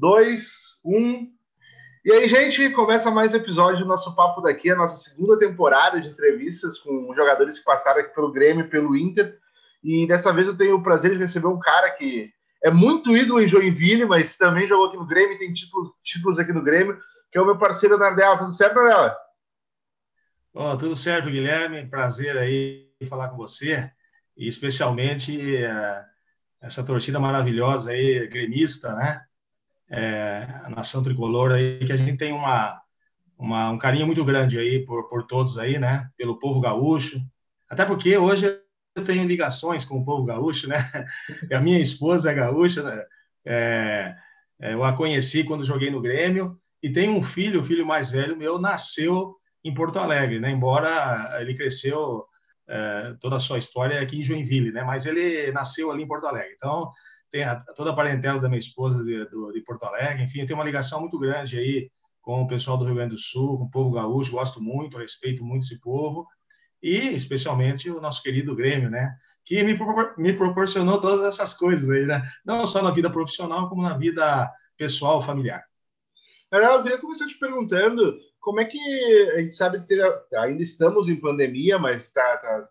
dois, um. E aí, gente, começa mais um episódio do nosso Papo Daqui, a nossa segunda temporada de entrevistas com jogadores que passaram aqui pelo Grêmio e pelo Inter. E dessa vez eu tenho o prazer de receber um cara que é muito ídolo em Joinville, mas também jogou aqui no Grêmio, tem títulos, títulos aqui no Grêmio, que é o meu parceiro Nardella. Tudo certo, Nardella? Oh, tudo certo, Guilherme. Prazer aí falar com você, e especialmente uh, essa torcida maravilhosa aí, gremista, né? É, a nação tricolor aí, que a gente tem uma, uma, um carinho muito grande aí por, por todos aí, né? Pelo povo gaúcho. Até porque hoje eu tenho ligações com o povo gaúcho, né? A minha esposa é gaúcha, né? É, é, eu a conheci quando joguei no Grêmio e tem um filho, o filho mais velho meu, nasceu em Porto Alegre, né? Embora ele cresceu é, toda a sua história aqui em Joinville, né? Mas ele nasceu ali em Porto Alegre. Então, tem a, toda a parentela da minha esposa de, do, de Porto Alegre, enfim, tem uma ligação muito grande aí com o pessoal do Rio Grande do Sul, com o povo gaúcho, gosto muito, respeito muito esse povo, e especialmente o nosso querido Grêmio, né? Que me, me proporcionou todas essas coisas aí, né? Não só na vida profissional, como na vida pessoal, familiar. Eu queria começar te perguntando como é que a gente sabe que ainda estamos em pandemia, mas tá, tá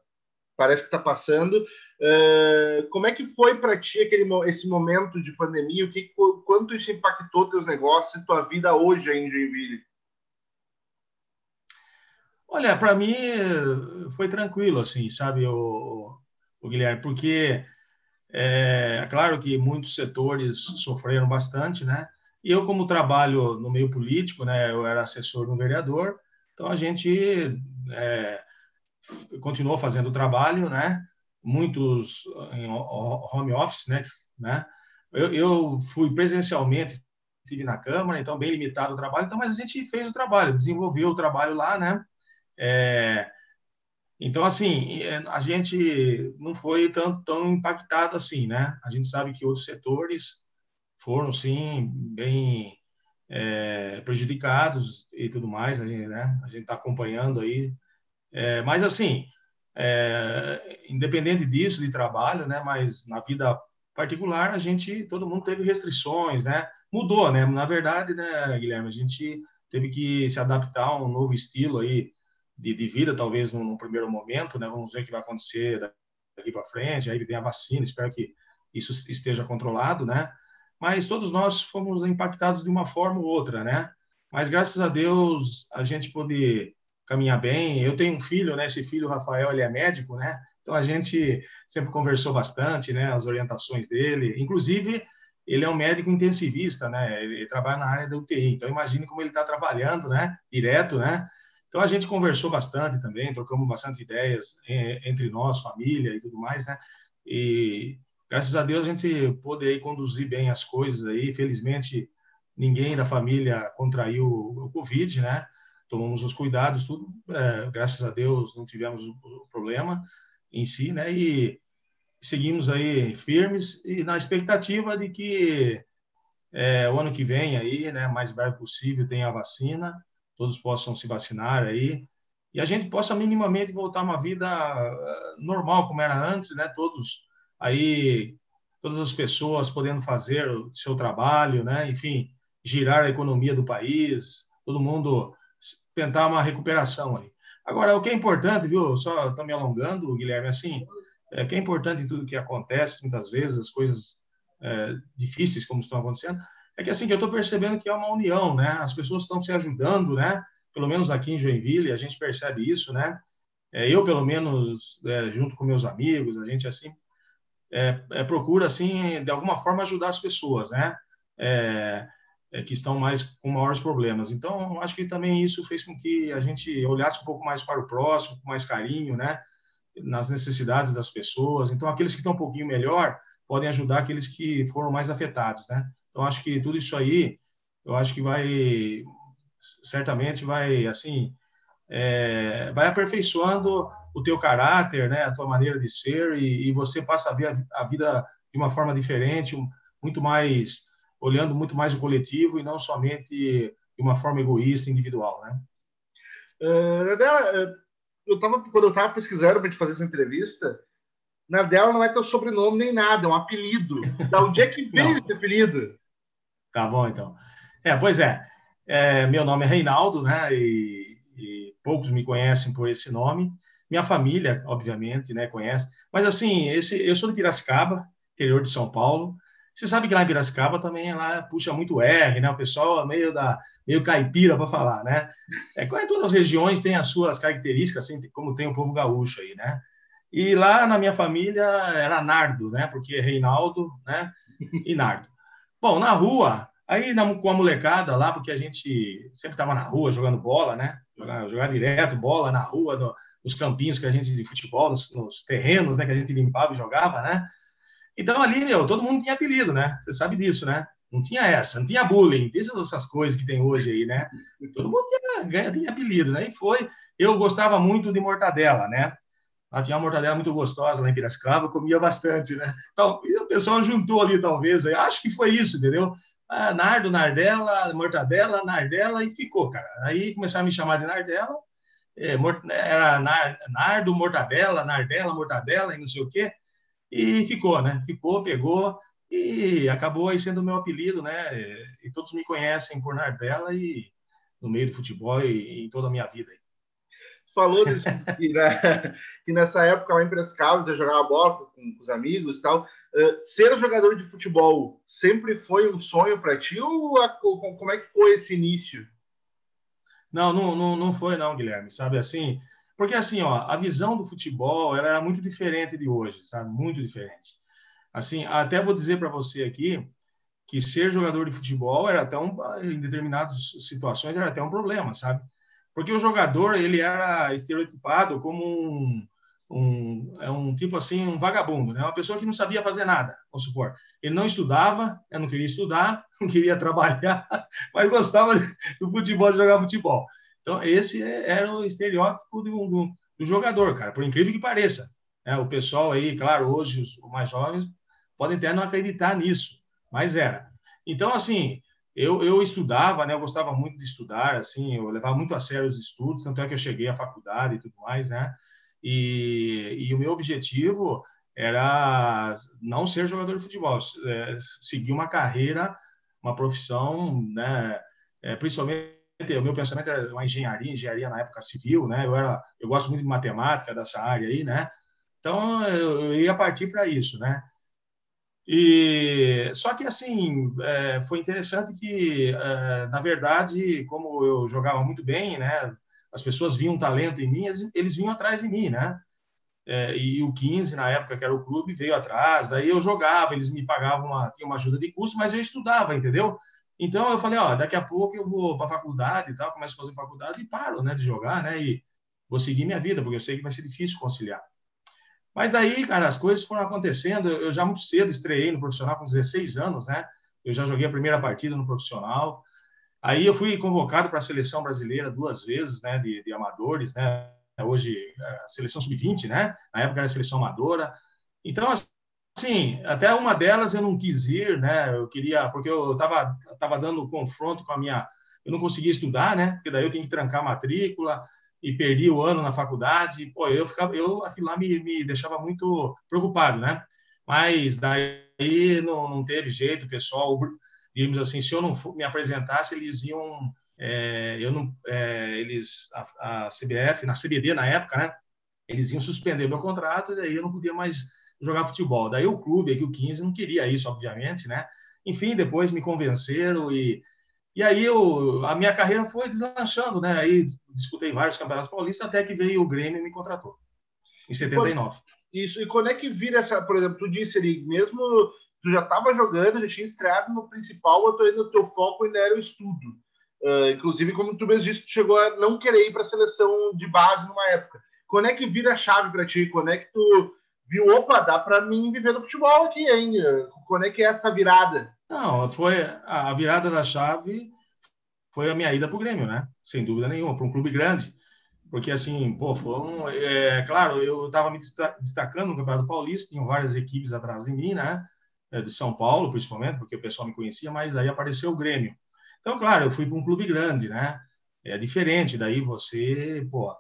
parece que está passando. Uh, como é que foi para ti aquele, esse momento de pandemia? O que, quanto isso impactou teus negócios e tua vida hoje aí em Joinville? Olha, para mim foi tranquilo, assim, sabe, o, o Guilherme, porque é, é claro que muitos setores sofreram bastante, né? E eu, como trabalho no meio político, né, eu era assessor no vereador, então a gente é, continuou fazendo o trabalho, né? Muitos em home office, né? né? Eu, eu fui presencialmente, estive na Câmara, então bem limitado o trabalho, então, mas a gente fez o trabalho, desenvolveu o trabalho lá, né? É, então, assim, é, a gente não foi tão, tão impactado assim, né? A gente sabe que outros setores foram, sim, bem é, prejudicados e tudo mais, a gente né? está acompanhando aí. É, mas, assim, é, independente disso, de trabalho, né? Mas na vida particular, a gente, todo mundo teve restrições, né? Mudou, né? Na verdade, né, Guilherme, a gente teve que se adaptar a um novo estilo aí de, de vida, talvez no, primeiro momento, né? Vamos ver o que vai acontecer daqui para frente. Aí vem a vacina, espero que isso esteja controlado, né? Mas todos nós fomos impactados de uma forma ou outra, né? Mas graças a Deus a gente pôde caminhar bem. Eu tenho um filho, né? Esse filho, Rafael, ele é médico, né? Então a gente sempre conversou bastante, né? As orientações dele. Inclusive, ele é um médico intensivista, né? Ele trabalha na área da UTI. Então imagine como ele está trabalhando, né? Direto, né? Então a gente conversou bastante também, trocamos bastante ideias entre nós, família e tudo mais, né? E graças a Deus a gente pôde aí conduzir bem as coisas aí. Felizmente ninguém da família contraiu o Covid, né? Tomamos os cuidados, tudo, é, graças a Deus não tivemos o, problema em si, né? E seguimos aí firmes e na expectativa de que é, o ano que vem aí, né, mais breve possível, tenha a vacina, todos possam se vacinar aí e a gente possa minimamente voltar a uma vida é, normal como era antes, né? Todos aí, todas as pessoas podendo fazer o seu trabalho, né? Enfim, girar a economia do país, todo mundo tentar uma recuperação ali. Agora, o que é importante, viu? Só estou me alongando, Guilherme, assim, é, que é importante em tudo que acontece, muitas vezes, as coisas é, difíceis como estão acontecendo, é que assim, que eu estou percebendo que é uma união, né? As pessoas estão se ajudando, né? Pelo menos aqui em Joinville, a gente percebe isso, né? É, eu, pelo menos, é, junto com meus amigos, a gente, assim, é, é procura, assim, de alguma forma ajudar as pessoas, né? É, que estão mais com maiores problemas. Então, acho que também isso fez com que a gente olhasse um pouco mais para o próximo, com mais carinho, né, nas necessidades das pessoas. Então, aqueles que estão um pouquinho melhor podem ajudar aqueles que foram mais afetados, né? Então, acho que tudo isso aí, eu acho que vai certamente vai assim é, vai aperfeiçoando o teu caráter, né, a tua maneira de ser e, e você passa a ver a, a vida de uma forma diferente, muito mais olhando muito mais o coletivo e não somente de uma forma egoísta, individual, né? Uh, Nadela, eu tava, quando eu estava pesquisando para te fazer essa entrevista, Nadela não é teu sobrenome nem nada, é um apelido. Da onde é que veio esse apelido? Tá bom, então. É, pois é. é meu nome é Reinaldo, né? E, e, poucos me conhecem por esse nome. Minha família, obviamente, né, conhece. Mas assim, esse, eu sou de Piracicaba, interior de São Paulo. Você sabe que lá em Piracicaba também lá puxa muito R, né? O pessoal é meio da meio caipira para falar, né? É, todas as regiões tem as suas características, assim, como tem o povo gaúcho aí, né? E lá na minha família era Nardo, né? Porque é Reinaldo, né? E Nardo. Bom, na rua, aí na, com a molecada lá, porque a gente sempre estava na rua jogando bola, né? Jogar, jogar direto bola na rua, no, nos campinhos que a gente de futebol, nos, nos, terrenos, né? Que a gente limpava e jogava, né? Então ali, meu, todo mundo tinha apelido, né? Você sabe disso, né? Não tinha essa, não tinha bullying, tem essas coisas que tem hoje aí, né? Todo mundo tinha, ganha, tinha apelido, né? E foi. Eu gostava muito de mortadela, né? Ela tinha uma mortadela muito gostosa lá em Piracicaba, comia bastante, né? Então, o pessoal juntou ali, talvez. Acho que foi isso, entendeu? Ah, Nardo, Nardela, mortadela, Nardela, e ficou, cara. Aí começaram a me chamar de Nardela. É, era Nardo, mortadela, Nardela, mortadela, e não sei o quê. E ficou, né? Ficou, pegou e acabou aí sendo o meu apelido, né? E todos me conhecem por Nardella e no meio do futebol e em toda a minha vida. Falou disso, que, né, que nessa época lá em Prescava, você jogava bola com, com, os amigos e tal. Uh, ser jogador de futebol sempre foi um sonho para ti ou, ou, como é que foi esse início? Não, não, não, não foi não, Guilherme, sabe assim? Porque assim, ó, a visão do futebol era muito diferente de hoje, sabe? Muito diferente. Assim, até vou dizer para você aqui que ser jogador de futebol era até um, em determinadas situações era até um problema, sabe? Porque o jogador ele era estereotipado como um, um, é um tipo assim, um vagabundo, né? Uma pessoa que não sabia fazer nada, vamos supor. Ele não estudava, não queria estudar, não queria trabalhar, mas gostava do futebol, de jogar futebol. Então, esse é, era o estereótipo do, do, do jogador, cara, por incrível que pareça. É, o pessoal aí, claro, hoje os mais jovens podem até não acreditar nisso, mas era. Então, assim, eu, eu estudava, né? Eu gostava muito de estudar, assim, eu levava muito a sério os estudos, tanto é que eu cheguei à faculdade e tudo mais, né? E, e o meu objetivo era não ser jogador de futebol, é, seguir uma carreira, uma profissão, né? É, principalmente o meu pensamento era uma engenharia, engenharia na época civil, né? Eu era, eu gosto muito de matemática dessa área aí, né? Então eu, ia partir para isso, né? E só que assim é, foi interessante que é, na verdade como eu jogava muito bem, né? As pessoas viam talento em mim, eles, eles vinham atrás de mim, né? É, e o 15 na época que era o clube veio atrás, daí eu jogava, eles me pagavam uma, tinha uma ajuda de custo, mas eu estudava, entendeu? Então eu falei, ó, daqui a pouco eu vou para a faculdade e tal, começo a fazer faculdade e paro, né, de jogar, né? E vou seguir minha vida, porque eu sei que vai ser difícil conciliar. Mas daí, cara, as coisas foram acontecendo. Eu já muito cedo estreiei no profissional com 16 anos, né? Eu já joguei a primeira partida no profissional. Aí eu fui convocado para a seleção brasileira duas vezes, né, de, de amadores, né? Hoje a seleção sub-20, né? Na época era a seleção amadora. Então, assim, até uma delas eu não quis ir, né? Eu queria, porque eu estava tava dando confronto com a minha, eu não conseguia estudar, né? Porque daí eu tinha que trancar a matrícula e perdi o ano na faculdade, pô, eu ficava, eu aquilo lá me, me deixava muito preocupado, né? Mas daí não, não teve jeito, pessoal, digamos assim, se eu não me apresentasse, eles iam, é, eu não, é, eles, a, a, CBF, na CBD na época, né? Eles iam suspender meu contrato e daí eu não podia mais jogar futebol. Daí o clube, aqui o 15, não queria isso, obviamente, né? Enfim, depois me convenceram e e aí eu, a minha carreira foi deslanchando, né? Aí disputei vários campeonatos paulistas até que veio o Grêmio e me contratou, em 79. Isso, e quando é que vira essa, por exemplo, tu disse ali, mesmo tu já estava jogando, já tinha estreado no principal, eu tô indo, o teu foco ainda era o estudo. Uh, inclusive, como tu mesmo disse, tu chegou a não querer ir para a seleção de base numa época. Quando é que vira a chave para ti? Quando é que tu viu, opa, dá para mim viver no futebol aqui, hein? Quando é que é essa virada? Não, foi a virada da chave foi a minha ida para o Grêmio, né? Sem dúvida nenhuma, para um clube grande. Porque, assim, pô, foi um, é, claro, eu estava me destacando no Campeonato Paulista, tinham várias equipes atrás de mim, né? É, de São Paulo, principalmente, porque o pessoal me conhecia, mas aí apareceu o Grêmio. Então, claro, eu fui para um clube grande, né? É diferente, daí você, pô,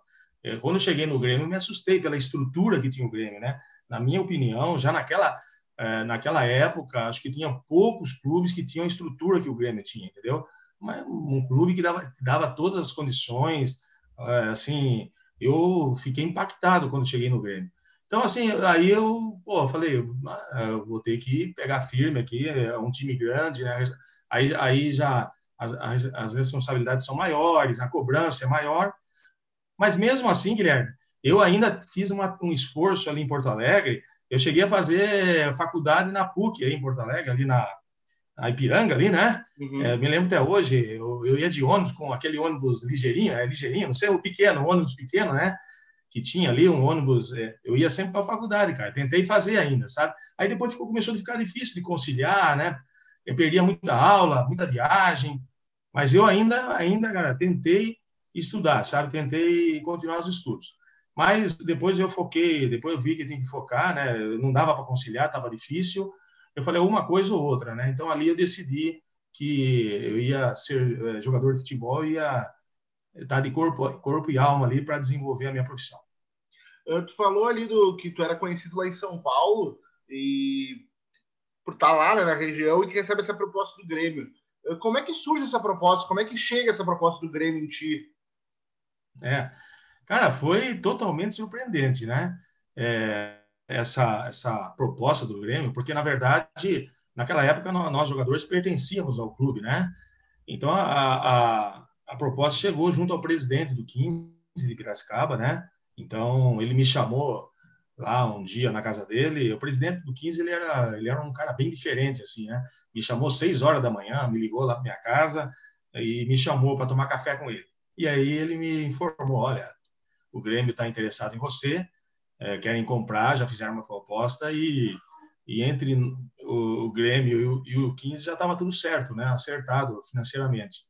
é, quando eu cheguei no Grêmio, me assustei pela estrutura que tinha o Grêmio, né? Na minha opinião, já naquela é, naquela época, acho que tinha poucos clubes que tinham a estrutura que o Grêmio tinha, entendeu? Mas um clube que dava, dava todas as condições, é, assim, eu fiquei impactado quando cheguei no Grêmio. Então, assim, aí eu, pô, falei, eu vou ter que pegar firme aqui, é um time grande, né? Aí, aí já as, as, as responsabilidades são maiores, a cobrança é maior, mas mesmo assim, Guilherme, eu ainda fiz uma, um esforço ali em Porto Alegre, eu cheguei a fazer faculdade na PUC, aí em Porto Alegre, ali na, na Ipiranga, ali, né? Uhum. É, me lembro até hoje, eu, eu, ia de ônibus com aquele ônibus ligeirinho, é ligeirinho, não sei, o pequeno, o ônibus pequeno, né? que tinha ali um ônibus, é, eu ia sempre para a faculdade, cara. Tentei fazer ainda, sabe? Aí depois ficou, começou a ficar difícil de conciliar, né? Eu perdia muita aula, muita viagem, mas eu ainda, ainda, cara, tentei estudar, sabe? Tentei continuar os estudos. Mas depois eu foquei, depois eu vi que tinha que focar, né? Não dava para conciliar, estava difícil. Eu falei uma coisa ou outra, né? Então ali eu decidi que eu ia ser é, jogador de futebol e ia tá de corpo, corpo e alma ali para desenvolver a minha profissão. Uh, tu falou ali do que tu era conhecido lá em São Paulo e por estar tá lá né, na região e que recebe essa proposta do Grêmio. Uh, como é que surge essa proposta? Como é que chega essa proposta do Grêmio em ti? É, cara, foi totalmente surpreendente, né? É, essa essa proposta do Grêmio, porque na verdade naquela época nós jogadores pertencíamos ao clube, né? Então a, a a proposta chegou junto ao presidente do 15 de Piracicaba, né? Então, ele me chamou lá um dia na casa dele. O presidente do 15, ele era, ele era um cara bem diferente, assim, né? Me chamou seis horas da manhã, me ligou lá para minha casa e me chamou para tomar café com ele. E aí ele me informou, olha, o Grêmio está interessado em você, é, querem comprar, já fizeram uma proposta e, e entre o, o Grêmio e o, e o 15 já estava tudo certo, né? Acertado financeiramente.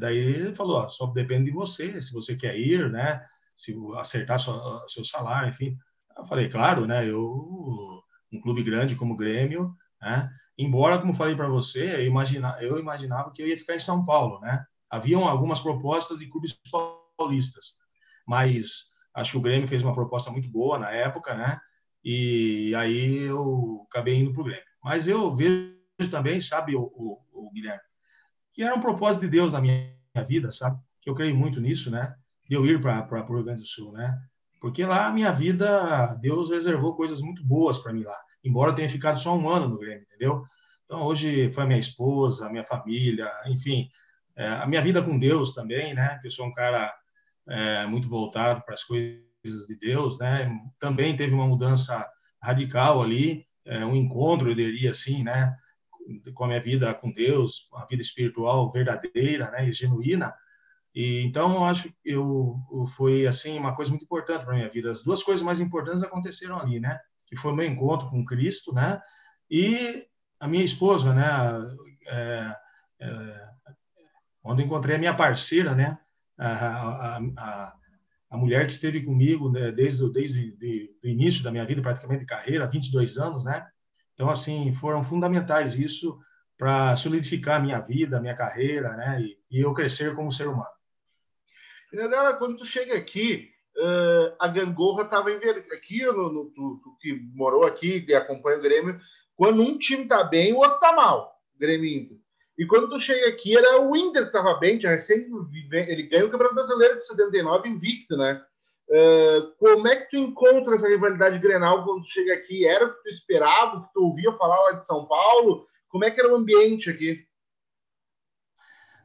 Daí ele falou, ó, só depende de você, se você quer ir, né? Se acertar sua, seu salário, enfim. Eu falei, claro, né? Eu um clube grande como o Grêmio, né? Embora, como falei para você, eu, imagina, eu imaginava que eu ia ficar em São Paulo, né? Haviam algumas propostas de clubes paulistas, mas acho que o Grêmio fez uma proposta muito boa na época, né? E aí eu acabei indo para o Grêmio. Mas eu vejo também, sabe, o, o, o Guilherme, que era um propósito de Deus na minha vida, sabe? Que eu creio muito nisso, né? De eu ir para o Rio Grande do Sul, né? Porque lá a minha vida, Deus reservou coisas muito boas para mim lá, embora tenha ficado só um ano no Grêmio, entendeu? Então hoje foi minha esposa, minha família, enfim, é, a minha vida com Deus também, né? Que eu sou um cara é, muito voltado para as coisas de Deus, né? Também teve uma mudança radical ali, é, um encontro, eu diria assim, né? com a minha vida com Deus, a vida espiritual verdadeira, né, e genuína. E então eu acho que eu, foi assim uma coisa muito importante para minha vida. As duas coisas mais importantes aconteceram ali, né? Que foi o meu encontro com Cristo, né? E a minha esposa, né? É, é, onde encontrei a minha parceira, né? A, a, a, mulher que esteve comigo né? desde, desde o início da minha vida, praticamente de carreira, 22 anos, né? Então, assim, foram fundamentais isso para solidificar a minha vida, a minha carreira, né? E, e eu crescer como ser humano. Nadela, quando tu chega aqui, uh, a gangorra estava aqui, no, no, tu, tu, que morou aqui e acompanha o Grêmio, quando um time tá bem, o outro tá mal, Grêmio Inter. E quando tu chega aqui, era o Inter que estava bem, já recém, ele ganhou o Campeonato Brasileiro de 79 invicto, né? Uh, como é que tu encontra essa rivalidade Grenal quando tu chega aqui? Era o que tu esperava, o que tu ouvia falar lá de São Paulo? Como é que era o ambiente aqui?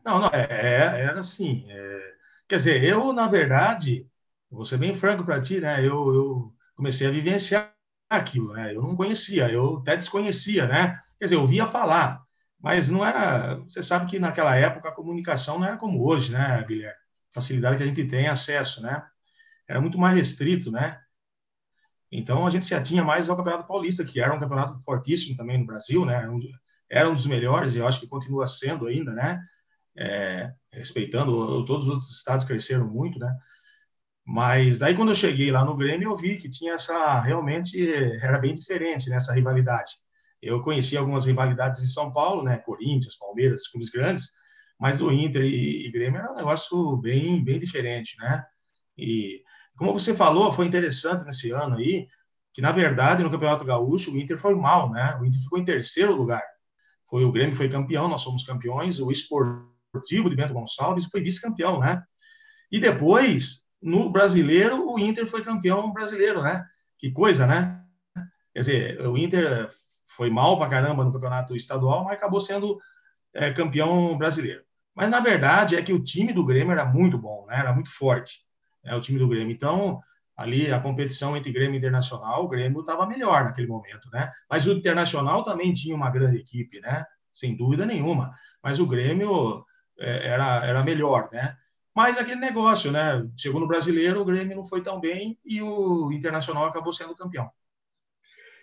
Não, não, é, é era assim. É, quer dizer, eu, na verdade, vou ser bem franco para ti, né? Eu, eu, comecei a vivenciar aquilo, né? Eu não conhecia, eu até desconhecia, né? Quer dizer, eu ouvia falar, mas não era. Você sabe que naquela época a comunicação não era como hoje, né, Guilherme? Facilidade que a gente tem acesso, né? era muito mais restrito, né? Então a gente se atinha mais ao Campeonato Paulista, que era um campeonato fortíssimo também no Brasil, né? Era um dos melhores e eu acho que continua sendo ainda, né? É, respeitando todos os outros estados cresceram muito, né? Mas daí quando eu cheguei lá no Grêmio eu vi que tinha essa realmente era bem diferente nessa né, rivalidade. Eu conheci algumas rivalidades em São Paulo, né? Corinthians, Palmeiras, clubes grandes, mas o Inter e, e Grêmio era um negócio bem bem diferente, né? E como você falou, foi interessante nesse ano aí que na verdade no Campeonato Gaúcho o Inter foi mal, né? O Inter ficou em terceiro lugar. Foi o Grêmio foi campeão, nós somos campeões, o Esportivo de Bento Gonçalves foi vice-campeão, né? E depois, no Brasileiro, o Inter foi campeão brasileiro, né? Que coisa, né? Quer dizer, o Inter foi mal para caramba no campeonato estadual, mas acabou sendo é, campeão brasileiro. Mas na verdade é que o time do Grêmio era muito bom, né? Era muito forte, né? o time do Grêmio. Então ali a competição entre Grêmio e Internacional, o Grêmio estava melhor naquele momento, né? Mas o Internacional também tinha uma grande equipe, né? Sem dúvida nenhuma. Mas o Grêmio é, era era melhor, né? Mas aquele negócio, né? Chegou no Brasileiro, o Grêmio não foi tão bem e o Internacional acabou sendo campeão.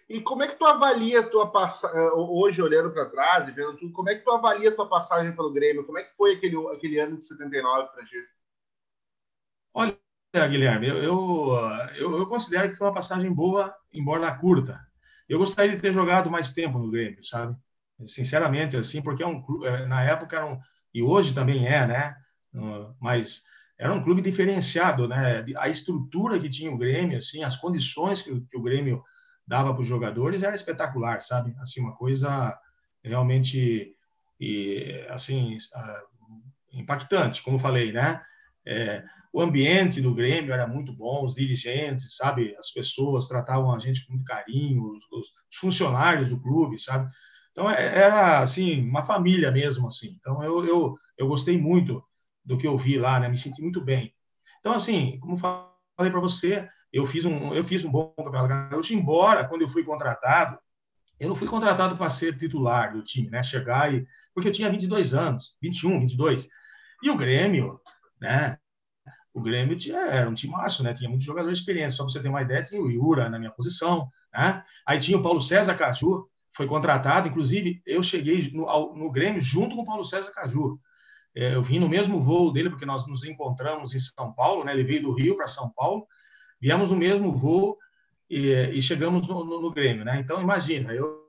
E como é que tu avalia tua passagem, eh, hoje olhando para trás e vendo tudo, como é que tu avalia tua passagem pelo Grêmio? Como é que foi aquele, aquele ano de 79 para ti? Olha, Guilherme, eu, eu, eu, considero que foi uma passagem boa, embora curta. Eu gostaria de ter jogado mais tempo no Grêmio, sabe? Sinceramente, assim, porque é um, eh, na época era um, e hoje também é, né? Mas era um clube diferenciado, né? A estrutura que tinha o Grêmio, assim, as condições que, que o Grêmio dava para os jogadores era espetacular, sabe? Assim, uma coisa realmente e assim impactante, como falei, né? É, o ambiente do Grêmio era muito bom, os dirigentes, sabe? As pessoas tratavam a gente com muito carinho, os, os funcionários do clube, sabe? Então é, era assim uma família mesmo, assim. Então eu, eu, eu gostei muito do que eu vi lá, né? Me senti muito bem. Então assim, como falei para você, eu fiz um, eu fiz um bom campeonato gaúcho, embora quando eu fui contratado, eu não fui contratado para ser titular do time, né? Chegar e. Porque eu tinha 22 anos, 21, 22. E o Grêmio, né? O Grêmio tinha, era um time massa, né? Tinha muitos jogadores experientes. Só para você ter uma ideia, tinha o Iura na minha posição, né? Aí tinha o Paulo César Caju, foi contratado. Inclusive, eu cheguei no, no Grêmio junto com o Paulo César Caju. É, eu vim no mesmo voo dele, porque nós nos encontramos em São Paulo, né? Ele veio do Rio para São Paulo viemos no mesmo voo e, e chegamos no, no, no, Grêmio, né? Então, imagina, eu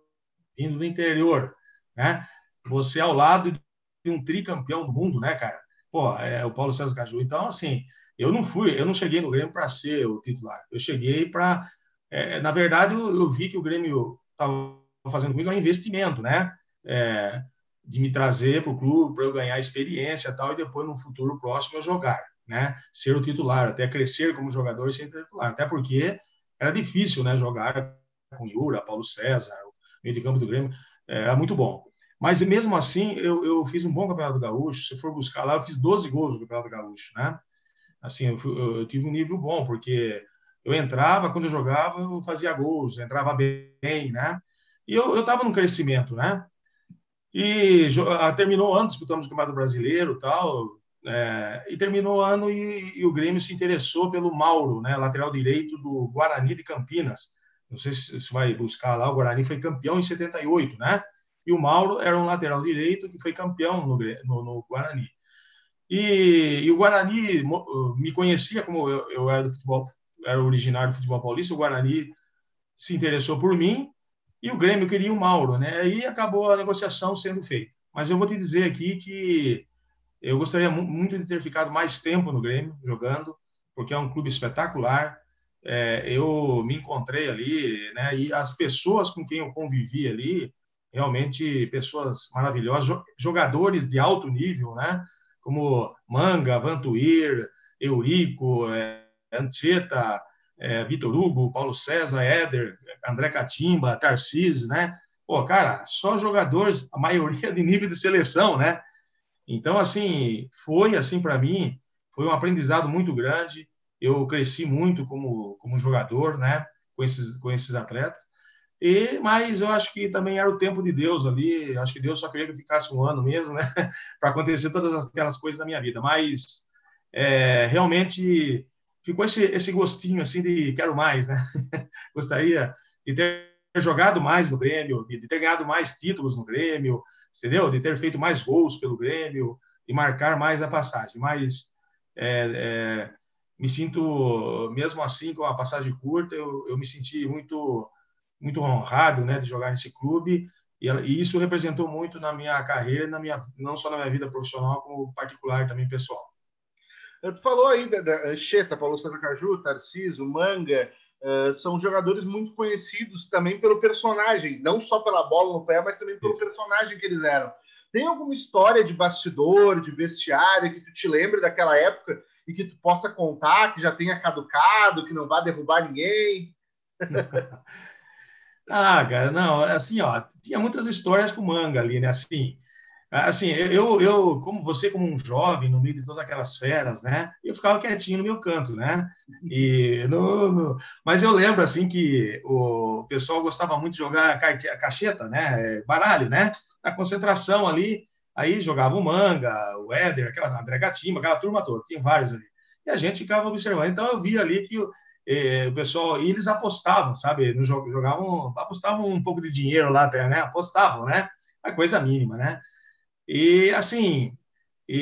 vindo do interior, né? Você ao lado de um tricampeão do mundo, né, cara? Pô, é o Paulo César Caju. Então, assim, eu não fui, eu não cheguei no Grêmio para ser o titular. Eu cheguei para, é, na verdade, eu, eu, vi que o Grêmio estava fazendo comigo um investimento, né? É, de me trazer para o clube para eu ganhar experiência tal, e depois no futuro próximo eu jogar né, ser o titular, até crescer como jogador e ser titular. Até porque era difícil né, jogar com Yura, Paulo César, o meio de campo do Grêmio, é, era muito bom. Mas mesmo assim, eu, eu fiz um bom campeonato gaúcho. Se for buscar lá, eu fiz 12 gols no campeonato gaúcho, né? Assim, eu, eu, eu tive um nível bom, porque eu entrava, quando eu jogava, eu fazia gols, eu entrava bem, né? E eu estava num crescimento, né? E terminou antes, disputamos o Campeonato Brasileiro tal, é, e terminou o ano e, e, o Grêmio se interessou pelo Mauro, né, lateral direito do Guarani de Campinas. Não sei se você vai buscar lá, o Guarani foi campeão em 78, né? E o Mauro era um lateral direito que foi campeão no, no, no Guarani. E, e, o Guarani me conhecia como eu, eu, era do futebol, era originário do futebol paulista, o Guarani se interessou por mim e o Grêmio queria o Mauro, né? Aí acabou a negociação sendo feita. Mas eu vou te dizer aqui que eu gostaria muito de ter ficado mais tempo no Grêmio jogando, porque é um clube espetacular. É, eu me encontrei ali, né? E as pessoas com quem eu convivi ali, realmente pessoas maravilhosas, jogadores de alto nível, né? Como Manga, Vantuir, Eurico, é, é, Vitor Hugo, Paulo César, Éder, André Catimba, Tarcísio, né? Pô, cara, só jogadores, a maioria de nível de seleção, né? Então, assim, foi assim para mim, foi um aprendizado muito grande. Eu cresci muito como, como jogador, né, com esses, com esses atletas. E, mas eu acho que também era o tempo de Deus ali. Acho que Deus só queria que eu ficasse um ano mesmo, né, para acontecer todas aquelas coisas na minha vida. Mas é, realmente ficou esse, esse gostinho assim de quero mais, né? Gostaria de ter jogado mais no Grêmio, de, ter ganhado mais títulos no Grêmio, entendeu? De ter feito mais gols pelo Grêmio e marcar mais a passagem. Mas é, é, me sinto, mesmo assim, com a passagem curta, eu, eu me senti muito, muito honrado né, de jogar nesse clube. E, e, isso representou muito na minha carreira, na minha, não só na minha vida profissional, como particular também pessoal. Tu falou aí da, da Ancheta, Paulo César Caju, Tarcísio, Manga, uh, são jogadores muito conhecidos também pelo personagem, não só pela bola no pé, mas também pelo Isso. personagem que eles eram. Tem alguma história de bastidor, de vestiário que tu te lembre daquela época e que tu possa contar, que já tenha caducado, que não vá derrubar ninguém? ah, cara, não, assim, ó, tinha muitas histórias com manga ali, né? Assim, assim, eu, eu, como você, como um jovem, no meio de todas aquelas feras, né? Eu ficava quietinho no meu canto, né? E no, no... mas eu lembro assim que o pessoal gostava muito de jogar cacheta, né? Baralho, né? Na concentração ali, aí jogava o Manga, o Éder, aquela André Gatima, aquela turma toda, tinha vários ali. E a gente ficava observando. Então eu via ali que o pessoal, e eles apostavam, sabe? No jogo, jogavam, apostavam um pouco de dinheiro lá até, né? Apostavam, né? A coisa mínima, né? E assim, e,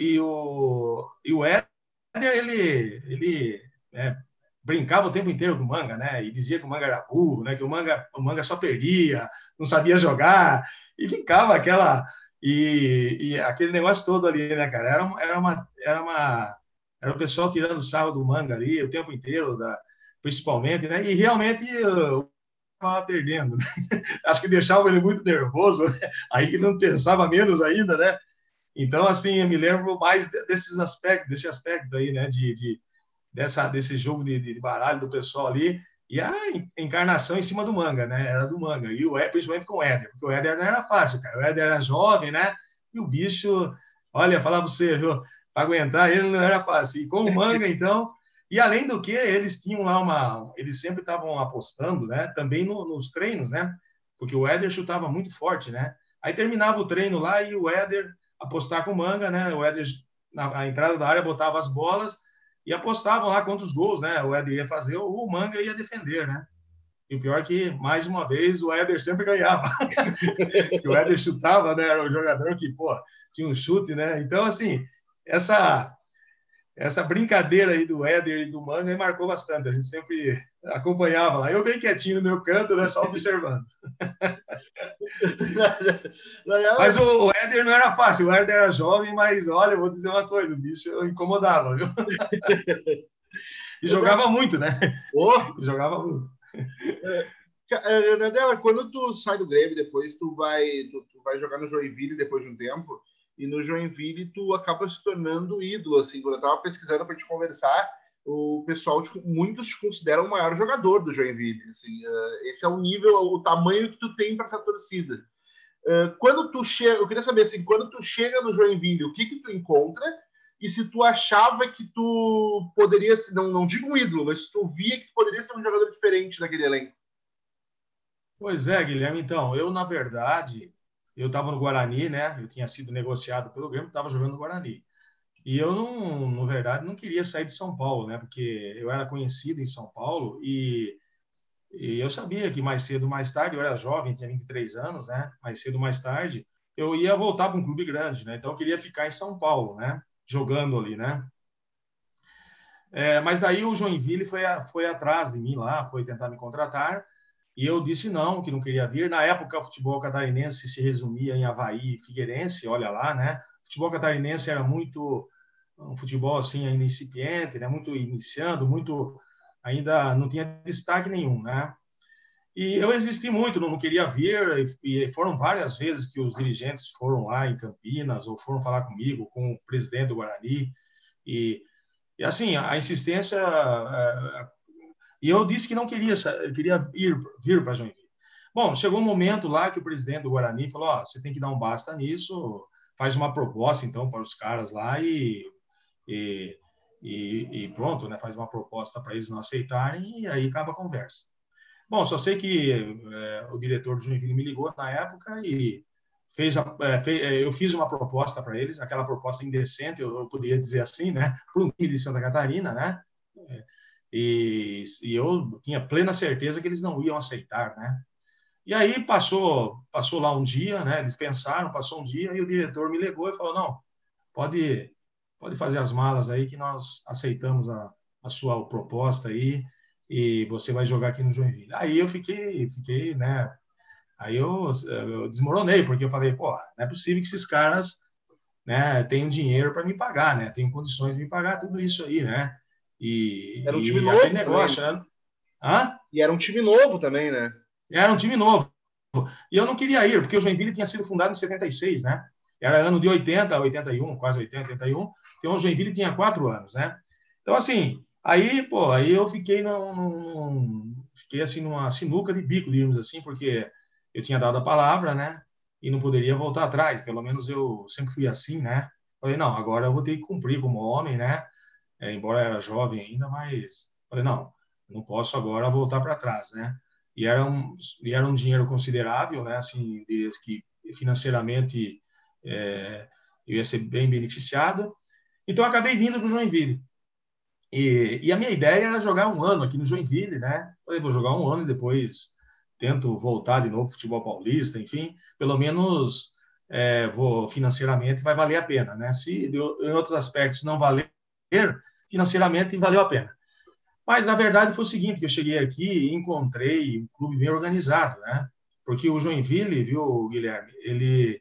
e, e o, e o Éder, ele, ele é, brincava o tempo inteiro com o manga, né? E dizia que o manga era burro, né? Que o manga, o manga só perdia, não sabia jogar, e ficava aquela. E, e aquele negócio todo ali, né, cara? Era, era, uma, era uma. Era o pessoal tirando sarro do manga ali o tempo inteiro, da, principalmente, né? E realmente estava perdendo. Né? Acho que deixava ele muito nervoso, né? aí não pensava menos ainda, né? Então, assim, eu me lembro mais desses aspectos, desse aspecto aí, né? De, de dessa, desse jogo de, de, baralho do pessoal ali e a encarnação em cima do manga, né? Era do manga. E o principalmente com o Éder, porque o Éder não era fácil, cara. O Éder era jovem, né? E o bicho, olha, falar para você, para aguentar ele não era fácil. E com o manga, então, e além do que, eles tinham lá uma. Eles sempre estavam apostando, né? Também no, nos treinos, né? Porque o Éder chutava muito forte, né? Aí terminava o treino lá e o Éder apostar com manga, né? O Éder, na entrada da área, botava as bolas e apostavam lá quantos gols, né? O Éder ia fazer o manga ia defender, né? E o pior é que, mais uma vez, o Éder sempre ganhava. que o Éder chutava, né? Era o jogador que, pô, tinha um chute, né? Então, assim, essa essa brincadeira aí do Éder e do Manga me marcou bastante. A gente sempre acompanhava lá. Eu bem quietinho no meu canto, né, só observando. mas o, o Éder não era fácil. O Éder era jovem, mas olha, eu vou dizer uma coisa: o bicho incomodava, viu? e jogava muito, né? Oh. Jogava muito. É, Nadela, quando tu sai do Grêmio, depois tu vai, tu, tu vai jogar no Joinville depois de um tempo e no Joinville tu acaba se tornando ídolo, assim, quando eu estava pesquisando para te conversar, o pessoal, tipo, muitos te consideram o maior jogador do Joinville, assim, uh, esse é o nível, o tamanho que tu tem para essa torcida. Uh, quando tu chega, eu queria saber, assim, quando tu chega no Joinville, o que que tu encontra e se tu achava que tu poderia, não, não digo um ídolo, mas se tu via que tu poderia ser um jogador diferente daquele elenco. Pois é, Guilherme, então, eu, na verdade, eu estava no Guarani, né? Eu tinha sido negociado pelo Grêmio, estava jogando no Guarani. E eu, não, na verdade, não queria sair de São Paulo, né? Porque eu era conhecido em São Paulo e, e eu sabia que mais cedo, mais tarde, eu era jovem, tinha 23 anos, né? Mais cedo, mais tarde, eu ia voltar para um clube grande, né? Então eu queria ficar em São Paulo, né? Jogando ali, né? É, mas daí o Joinville foi, foi atrás de mim lá, foi tentar me contratar. E eu disse não, que não queria vir. Na época, o futebol catarinense se resumia em Havaí e Figueirense, olha lá, né? O futebol catarinense era muito um futebol assim ainda incipiente, né? Muito iniciando, muito ainda não tinha destaque nenhum, né? E eu existi muito, não, queria vir, e foram várias vezes que os dirigentes foram lá em Campinas, ou foram falar comigo, com o presidente do Guarani, e, e assim, a insistência é, e eu disse que não queria, queria ir, vir para Joinville. Bom, chegou um momento lá que o presidente do Guarani falou: oh, você tem que dar um basta nisso, faz uma proposta então para os caras lá e, e, e, e pronto, né? Faz uma proposta para eles não aceitarem e aí acaba a conversa. Bom, só sei que é, o diretor do Joinville me ligou na época e fez, a, é, fez é, eu fiz uma proposta para eles, aquela proposta indecente, eu, eu poderia dizer assim, né? Para um time de Santa Catarina, né? E, e, eu tinha plena certeza que eles não iam aceitar, né? E aí passou, passou lá um dia, né? Eles pensaram, passou um dia e o diretor me ligou e falou: não, pode, pode fazer as malas aí que nós aceitamos a, a sua proposta aí e você vai jogar aqui no Joinville. Aí eu fiquei, fiquei, né? Aí eu, eu desmoronei porque eu falei: pô, não é possível que esses caras, né? Tenham dinheiro para me pagar, né? Tenham condições de me pagar tudo isso aí, né? E, Era um time novo. negócio, né? Hã? E era um time novo também, né? Era um time novo. E eu não queria ir, porque o Joinville tinha sido fundado em 76, né? Era ano de 80, 81, quase 80, 81. Então o Joinville tinha quatro anos, né? Então, assim, aí, pô, aí eu fiquei num, num, fiquei assim numa sinuca de bico, digamos assim, porque eu tinha dado a palavra, né? E não poderia voltar atrás. Pelo menos eu sempre fui assim, né? Falei, não, agora eu vou ter que cumprir como homem, né? É, embora era jovem ainda, mas falei, não, não posso agora voltar para trás, né? E era um, e era um dinheiro considerável, né? Assim, que financeiramente é, eu ia ser bem beneficiado. Então, acabei vindo para o Joinville. E, e, a minha ideia era jogar um ano aqui no Joinville, né? Falei, vou jogar um ano e depois tento voltar de novo para futebol paulista, enfim, pelo menos é, vou financeiramente vai valer a pena, né? Se em outros aspectos não valer, financeiramente valeu a pena. Mas a verdade foi o seguinte, que eu cheguei aqui e encontrei um clube bem organizado, né? Porque o Joinville, viu, Guilherme, ele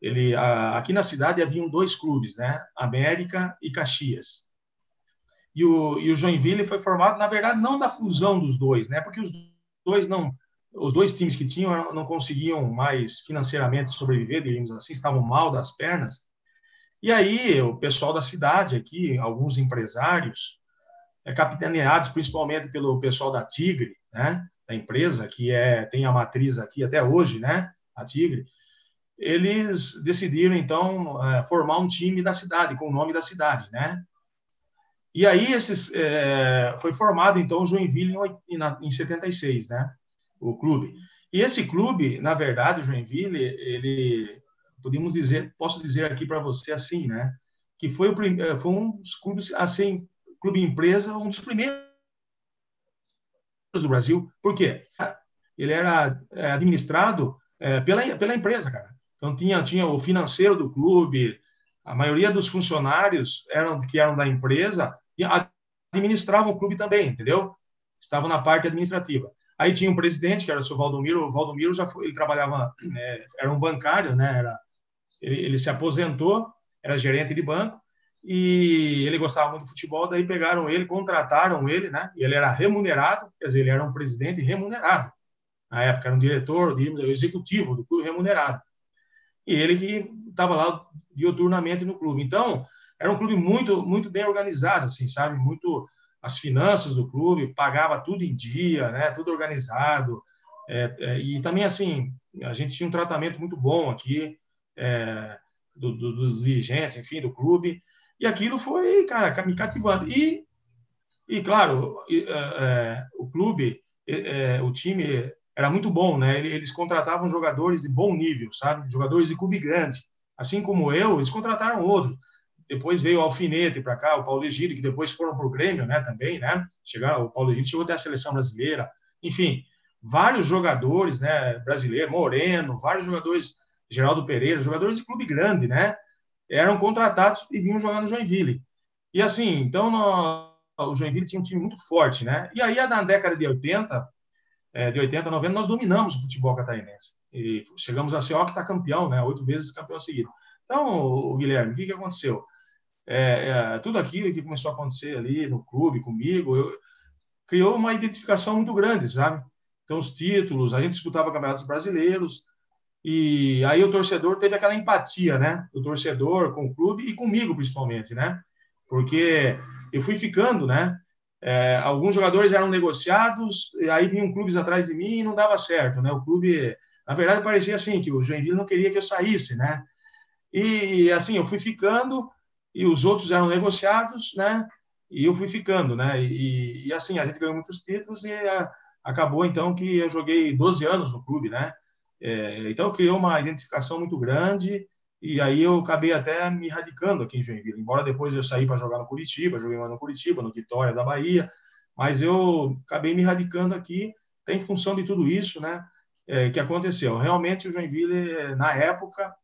ele aqui na cidade haviam dois clubes, né? América e Caxias. E o, e o Joinville foi formado, na verdade, não da fusão dos dois, né? Porque os dois não, os dois times que tinham não conseguiam mais financeiramente sobreviver, digamos assim, estavam mal das pernas. E aí o pessoal da cidade aqui, alguns empresários, é, capitaneados principalmente pelo pessoal da Tigre, né? Da empresa que é tem a matriz aqui até hoje, né? A Tigre eles decidiram, então, é, formar um time da cidade, com o nome da cidade, né? E aí esses, é, foi formado, então, o Joinville em, em 76, né? O clube. E esse clube, na verdade, o Joinville, ele, podemos dizer, posso dizer aqui para você assim, né? Que foi, o, é, foi um dos clubes, assim, clube empresa, um dos primeiros do Brasil. Por quê? Ele era administrado pela, pela empresa, cara. Então tinha tinha o financeiro do clube, a maioria dos funcionários eram que eram da empresa e administravam o clube também, entendeu? Estavam na parte administrativa. Aí tinha um presidente que era o seu Valdomiro. O Valdomiro já foi, ele trabalhava, né, era um bancário, né? Era, ele, ele se aposentou, era gerente de banco e ele gostava muito de futebol. Daí pegaram ele, contrataram ele, né? E ele era remunerado, quer dizer, ele era um presidente remunerado. Na época era um diretor, executivo do clube remunerado e ele que estava lá dioturnamente no clube. Então, era um clube muito muito bem organizado, assim, sabe? Muito as finanças do clube, pagava tudo em dia, né? Tudo organizado. É, é, e também, assim, a gente tinha um tratamento muito bom aqui é, do, do, dos dirigentes, enfim, do clube. E aquilo foi, cara, me cativando. E, e claro, é, é, o clube, é, o time era muito bom, né? Eles contratavam jogadores de bom nível, sabe? Jogadores de clube grande. Assim como eu, eles contrataram outros. Depois veio o Alfinete para cá, o Paulo Egídio, que depois foram para o Grêmio, né? Também, né? Chegaram, o Paulo Egídio chegou até a seleção brasileira. Enfim, vários jogadores, né? Brasileiro, Moreno, vários jogadores, Geraldo Pereira, jogadores de clube grande, né? Eram contratados e vinham jogar no Joinville. E assim, então no, o Joinville tinha um time muito forte, né? E aí, na década de 80, é, de 80 a 90, nós dominamos o futebol catarinense. E chegamos a ser octacampeão, né? oito vezes campeão seguido. Então, Guilherme, o que, que aconteceu? É, é, tudo aquilo que começou a acontecer ali no clube, comigo, eu, criou uma identificação muito grande, sabe? Então, os títulos, a gente disputava campeonatos brasileiros, e aí o torcedor teve aquela empatia, né? O torcedor com o clube e comigo, principalmente, né? Porque eu fui ficando, né? É, alguns jogadores eram negociados, e aí vinham clubes atrás de mim e não dava certo, né? O clube, na verdade, parecia assim que o Joinville não queria que eu saísse, né? E assim, eu fui ficando e os outros eram negociados, né? E eu fui ficando, né? E, e assim, a gente ganhou muitos títulos e a, acabou então que eu joguei 12 anos no clube, né? É, então criou uma identificação muito grande e aí eu acabei até me radicando aqui em Joinville, embora depois eu saí para jogar no Curitiba, joguei lá no Curitiba, no Vitória da Bahia, mas eu acabei me radicando aqui, tem função de tudo isso, né, é, que aconteceu. Realmente o Joinville, na época,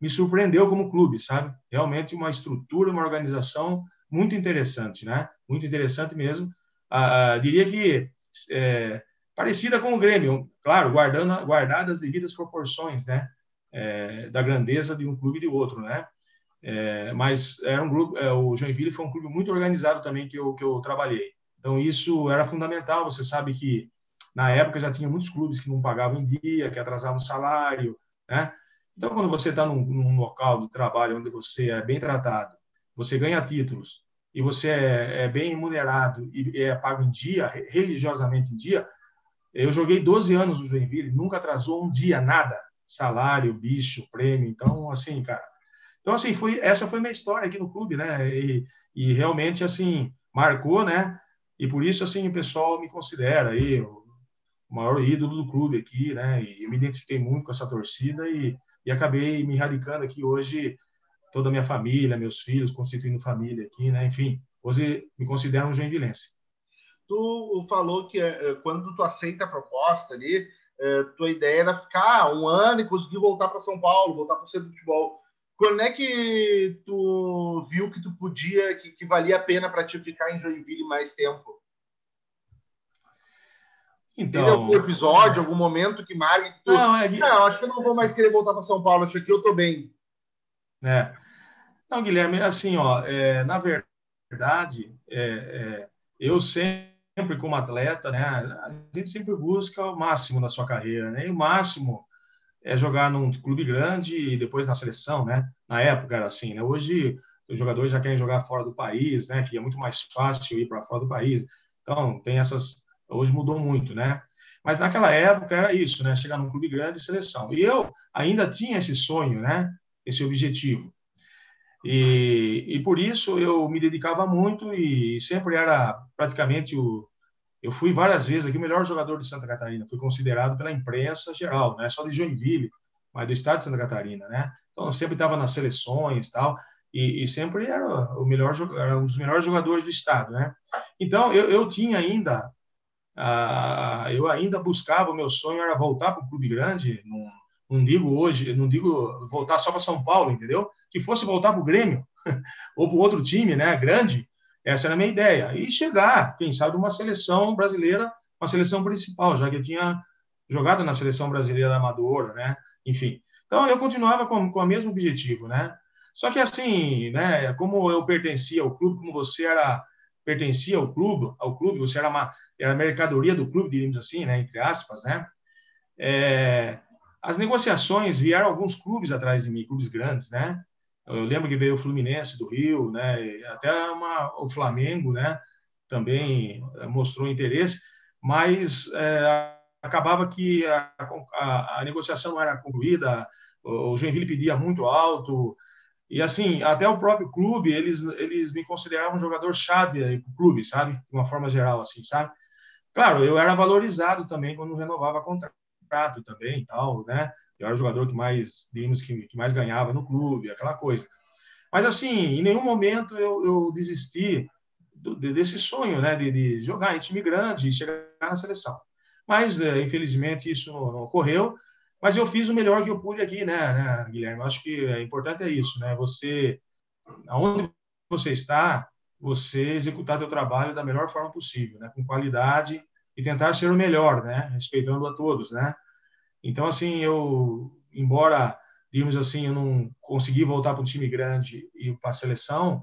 me surpreendeu como clube, sabe? Realmente uma estrutura, uma organização muito interessante, né? Muito interessante mesmo. Ah, ah diria que é, parecida com o Grêmio, claro, guardando guardadas as devidas proporções, né? é, da grandeza de um clube e de outro, né? É, mas era um grupo, é, o Joinville foi um clube muito organizado também que eu, que eu trabalhei. Então, isso era fundamental. Você sabe que, na época, já tinha muitos clubes que não pagavam em dia, que atrasavam o salário, né? Então, quando você está num, num, local de trabalho onde você é bem tratado, você ganha títulos e você é, é bem remunerado e é pago em dia, religiosamente em dia, eu joguei 12 anos no Joinville, nunca atrasou um dia, nada. Salário, bicho, prêmio. Então, assim, cara. Então, assim, foi, essa foi minha história aqui no clube, né? E, e realmente, assim, marcou, né? E por isso, assim, o pessoal me considera aí o maior ídolo do clube aqui, né? E eu me identifiquei muito com essa torcida e, e acabei me radicando aqui hoje, toda a minha família, meus filhos, constituindo família aqui, né? Enfim, hoje me considero um joinvilense. Tu falou que é, quando tu aceita a proposta ali, é, tua ideia era ficar um ano e conseguir voltar para São Paulo, voltar para o centro de futebol. Quando é que tu viu que tu podia, que, que valia a pena para te ficar em Joinville mais tempo? Então, Teve algum episódio, algum momento que marque que tu... Não, é... não, acho que eu não vou mais querer voltar para São Paulo, acho que eu estou bem. É. Não, Guilherme, assim, ó, é, na verdade, é, é, eu sempre, como atleta, né, a gente sempre busca o máximo na sua carreira, né, e o máximo é jogar num clube grande e depois na seleção, né? Na época era assim, né? Hoje os jogadores já querem jogar fora do país, né? Que é muito mais fácil ir para fora do país. Então tem essas. Hoje mudou muito, né? Mas naquela época era isso, né? Chegar num clube grande e seleção. E eu ainda tinha esse sonho, né? Esse objetivo. E, e por isso eu me dedicava muito e sempre era praticamente o, eu fui várias vezes aqui o melhor jogador de Santa Catarina, fui considerado pela imprensa geral, não é só de Joinville, mas do estado de Santa Catarina, né? Então eu sempre estava nas seleções tal, e, e sempre era o melhor, era um dos melhores jogadores do estado, né? Então eu, eu tinha ainda, uh, eu ainda buscava, o meu sonho era voltar para o clube grande, não, não digo hoje, não digo voltar só para São Paulo, entendeu? Que fosse voltar para o Grêmio ou para outro time, né? Grande, essa era a minha ideia. E chegar, quem sabe, uma seleção brasileira, uma seleção principal, já que eu tinha jogado na seleção brasileira amadora, né? Enfim. Então, eu continuava com, com o mesmo objetivo, né? Só que, assim, né, como eu pertencia ao clube, como você era pertencia ao clube, ao clube, você era uma era mercadoria do clube, diríamos assim, né, entre aspas, né? É, as negociações vieram alguns clubes atrás de mim, clubes grandes, né? Eu lembro que veio o Fluminense do Rio, né? Até uma, o Flamengo, né? Também eh, mostrou interesse, mas é, acabava que a, a, a, negociação não era concluída. O Joinville pedia muito alto e assim até o próprio clube eles eles me consideravam um jogador chave o clube, sabe? De uma forma geral, assim, sabe? Claro, eu era valorizado também quando renovava contrato também, tal, né? Eu era o jogador que mais, digamos, que, que mais ganhava no clube, aquela coisa. Mas, assim, em nenhum momento eu, eu desisti do, desse sonho, né, de, de, jogar em time grande e chegar na seleção. Mas, é, infelizmente, isso não, não, ocorreu. Mas eu fiz o melhor que eu pude aqui, né, né Guilherme? Acho que é importante é isso, né? Você, aonde você está, você executar seu trabalho da melhor forma possível, né, com qualidade e tentar ser o melhor, né, respeitando a todos, né? Então, assim, eu, embora, digamos assim, eu não consegui voltar para um time grande e para a seleção,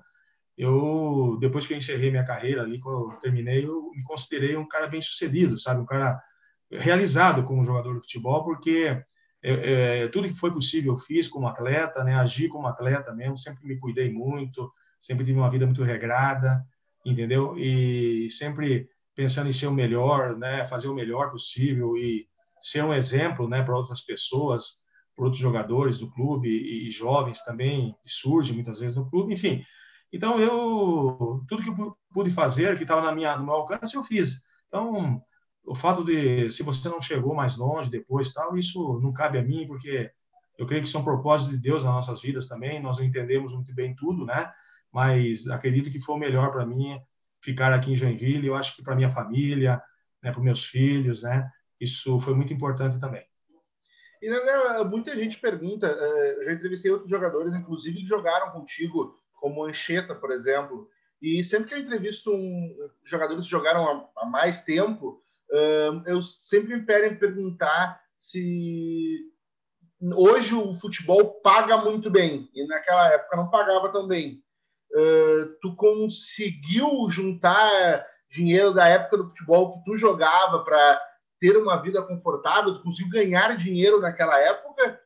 eu, depois que eu encerrei minha carreira ali, quando eu terminei, eu me considerei um cara bem sucedido, sabe? Um cara realizado como jogador de futebol, porque é, é, tudo que foi possível eu fiz como atleta, né? Agi como atleta mesmo, sempre me cuidei muito, sempre tive uma vida muito regrada, entendeu? E sempre pensando em ser o melhor, né? Fazer o melhor possível e ser um exemplo né, para outras pessoas, para outros jogadores do clube e, e, jovens também que surgem muitas vezes no clube, enfim. Então eu tudo que eu pude fazer que estava no meu alcance eu fiz. Então o fato de se você não chegou mais longe depois tal isso não cabe a mim porque eu creio que são propósitos de Deus nas nossas vidas também. Nós não entendemos muito bem tudo, né? Mas acredito que foi o melhor para mim ficar aqui em Joinville. Eu acho que para minha família, né, para meus filhos, né? Isso foi muito importante também. E né, muita gente pergunta, eh, eu já entrevistei outros jogadores, inclusive que jogaram contigo, como Ancheta, por exemplo, e sempre que eu entrevisto um, jogadores que jogaram há, mais tempo, eu sempre me pedem perguntar se hoje o futebol paga muito bem, e naquela época não pagava também. tu conseguiu juntar dinheiro da época do futebol que tu jogava para ter uma vida confortável, tu conseguiu ganhar dinheiro naquela época?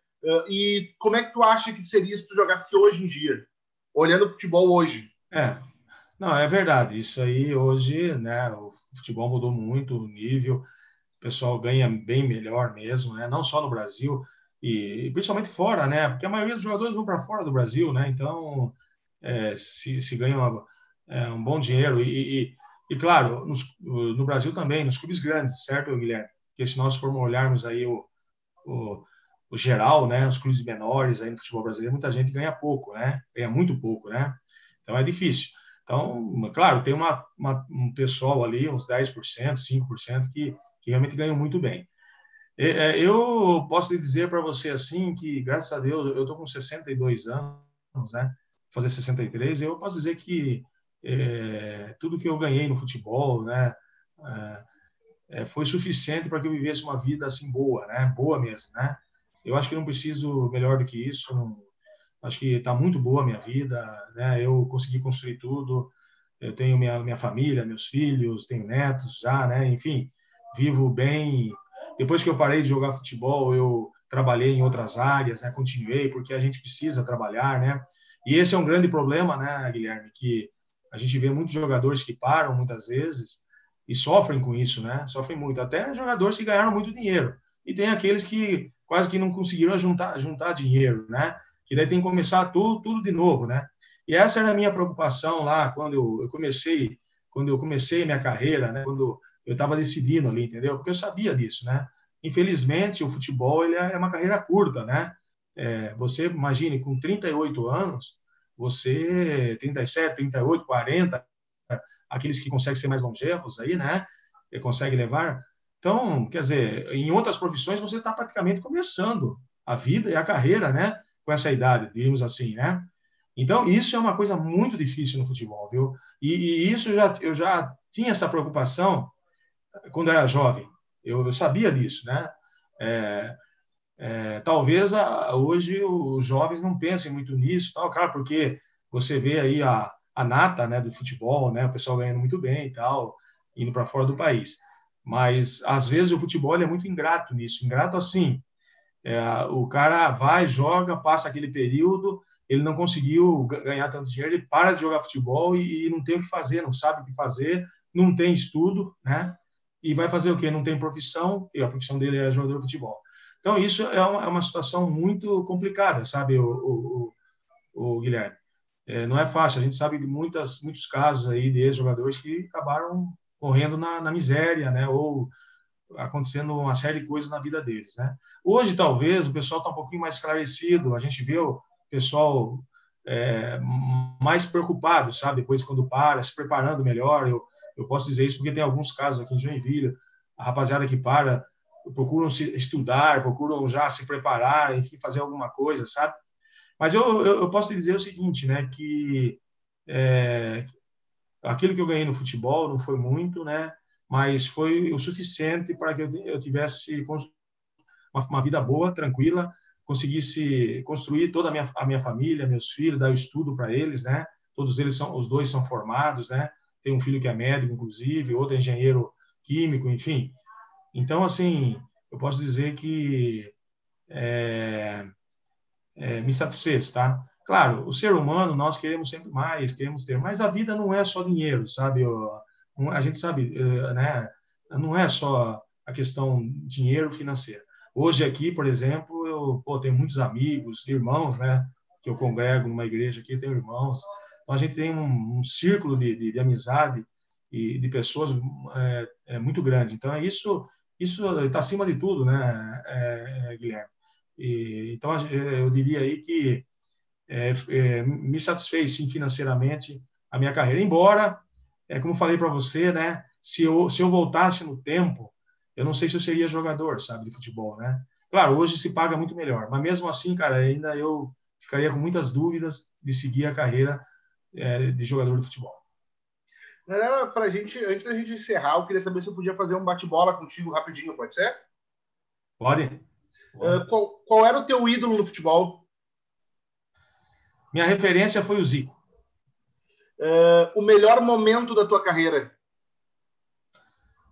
E como é que tu acha que seria se tu jogasse hoje em dia, olhando o futebol hoje? É, não, é verdade. Isso aí hoje, né? O futebol mudou muito o nível, o pessoal ganha bem melhor mesmo, né? Não só no Brasil e principalmente fora, né? Porque a maioria dos jogadores vão para fora do Brasil, né? Então é, se, se ganha uma, é, um bom dinheiro e, e, e claro, nos, no Brasil também, nos clubes grandes, certo, Guilherme? Porque se nós formos olharmos aí o, o, o geral, né? Os clubes menores aí no futebol brasileiro, muita gente ganha pouco, né? Ganha muito pouco, né? Então é difícil. Então, claro, tem uma, uma, um pessoal ali, uns 10%, 5%, que, que realmente ganham muito bem. É, eu posso dizer para você assim que, graças a Deus, eu estou com 62 anos, né? Fazer 63, eu posso dizer que é, tudo que eu ganhei no futebol, né? É, é foi suficiente para que eu vivesse uma vida assim boa, né? Boa mesmo, né? Eu acho que não preciso melhor do que isso. Não, Acho que está muito boa a minha vida, né? Eu consegui construir tudo. Eu tenho minha, minha família, meus filhos, tenho netos já, né? Enfim, vivo bem. Depois que eu parei de jogar futebol, eu trabalhei em outras áreas, né? Continuei porque a gente precisa trabalhar, né? E esse é um grande problema, né, Guilherme, que a gente vê muitos jogadores que param muitas vezes e sofrem com isso, né? Sofrem muito. Até jogadores que ganharam muito dinheiro. E tem aqueles que quase que não conseguiram juntar, juntar dinheiro, né? que daí tem que começar tudo, tudo de novo, né? E essa era a minha preocupação lá quando eu, eu comecei, quando eu comecei minha carreira, né? Quando eu estava decidindo ali, entendeu? Porque eu sabia disso, né? Infelizmente, o futebol ele é uma carreira curta, né? É, você imagine, com 38 anos, você 37, 38, 40, aqueles que conseguem ser mais longevos aí, né? E consegue levar. Então, quer dizer, em outras profissões você está praticamente começando a vida e a carreira, né? com essa idade, diríamos assim, né? Então, isso é uma coisa muito difícil no futebol, viu? E, e isso já, eu já tinha essa preocupação quando era jovem. Eu, eu sabia disso, né? É, é, talvez a, hoje os jovens não pensem muito nisso, tal, cara, porque você vê aí a, a nata né, do futebol, né? O pessoal ganhando muito bem e tal, indo para fora do país. Mas, às vezes, o futebol é muito ingrato nisso. Ingrato, assim, é, o cara vai, joga, passa aquele período, ele não conseguiu ganhar tanto dinheiro, ele para de jogar futebol e, e, não tem o que fazer, não sabe o que fazer, não tem estudo, né? E vai fazer o quê? Não tem profissão, e a profissão dele é jogador de futebol. Então, isso é uma, é uma situação muito complicada, sabe, o, o, o, Guilherme? É, não é fácil, a gente sabe de muitas, muitos casos aí de ex-jogadores que acabaram morrendo na, na miséria, né? Ou acontecendo uma série de coisas na vida deles, né? Hoje, talvez, o pessoal está um pouquinho mais esclarecido, a gente vê o pessoal é, mais preocupado, sabe? Depois, quando para, se preparando melhor. Eu, eu posso dizer isso porque tem alguns casos aqui em Joinville, a rapaziada que para, procuram se estudar, procuram já se preparar, enfim, fazer alguma coisa, sabe? Mas eu, eu, eu posso te dizer o seguinte, né? Que é, aquilo que eu ganhei no futebol não foi muito, né? mas foi o suficiente para que eu tivesse uma, vida boa, tranquila, conseguisse construir toda a minha, a minha família, meus filhos, dar o estudo para eles, né? Todos eles são, os dois são formados, né? Tem um filho que é médico, inclusive, outro é engenheiro químico, enfim. Então, assim, eu posso dizer que é, é, me satisfez, tá? Claro, o ser humano, nós queremos sempre mais, queremos ter, mas a vida não é só dinheiro, sabe? Eu, a gente sabe, eh, né? Não é só a questão dinheiro financeiro. Hoje aqui, por exemplo, eu pô, tenho muitos amigos, irmãos, né? Que eu congrego numa igreja aqui, tenho irmãos. Então a gente tem um, um círculo de, de, de, amizade e de pessoas é, é, muito grande. Então é isso, isso está acima de tudo, né, é, é, Guilherme? E, então eu diria aí que é, é, me satisfez sim financeiramente a minha carreira, embora é como falei para você, né? Se eu, se eu voltasse no tempo, eu não sei se eu seria jogador, sabe, de futebol, né? Claro, hoje se paga muito melhor, mas mesmo assim, cara, ainda eu ficaria com muitas dúvidas de seguir a carreira é, de jogador de futebol. Galera, pra gente, antes da gente encerrar, eu queria saber se eu podia fazer um bate-bola contigo rapidinho, pode ser? Pode. Uh, qual, qual era o teu ídolo no futebol? Minha referência foi o Zico uh, o melhor momento da tua carreira?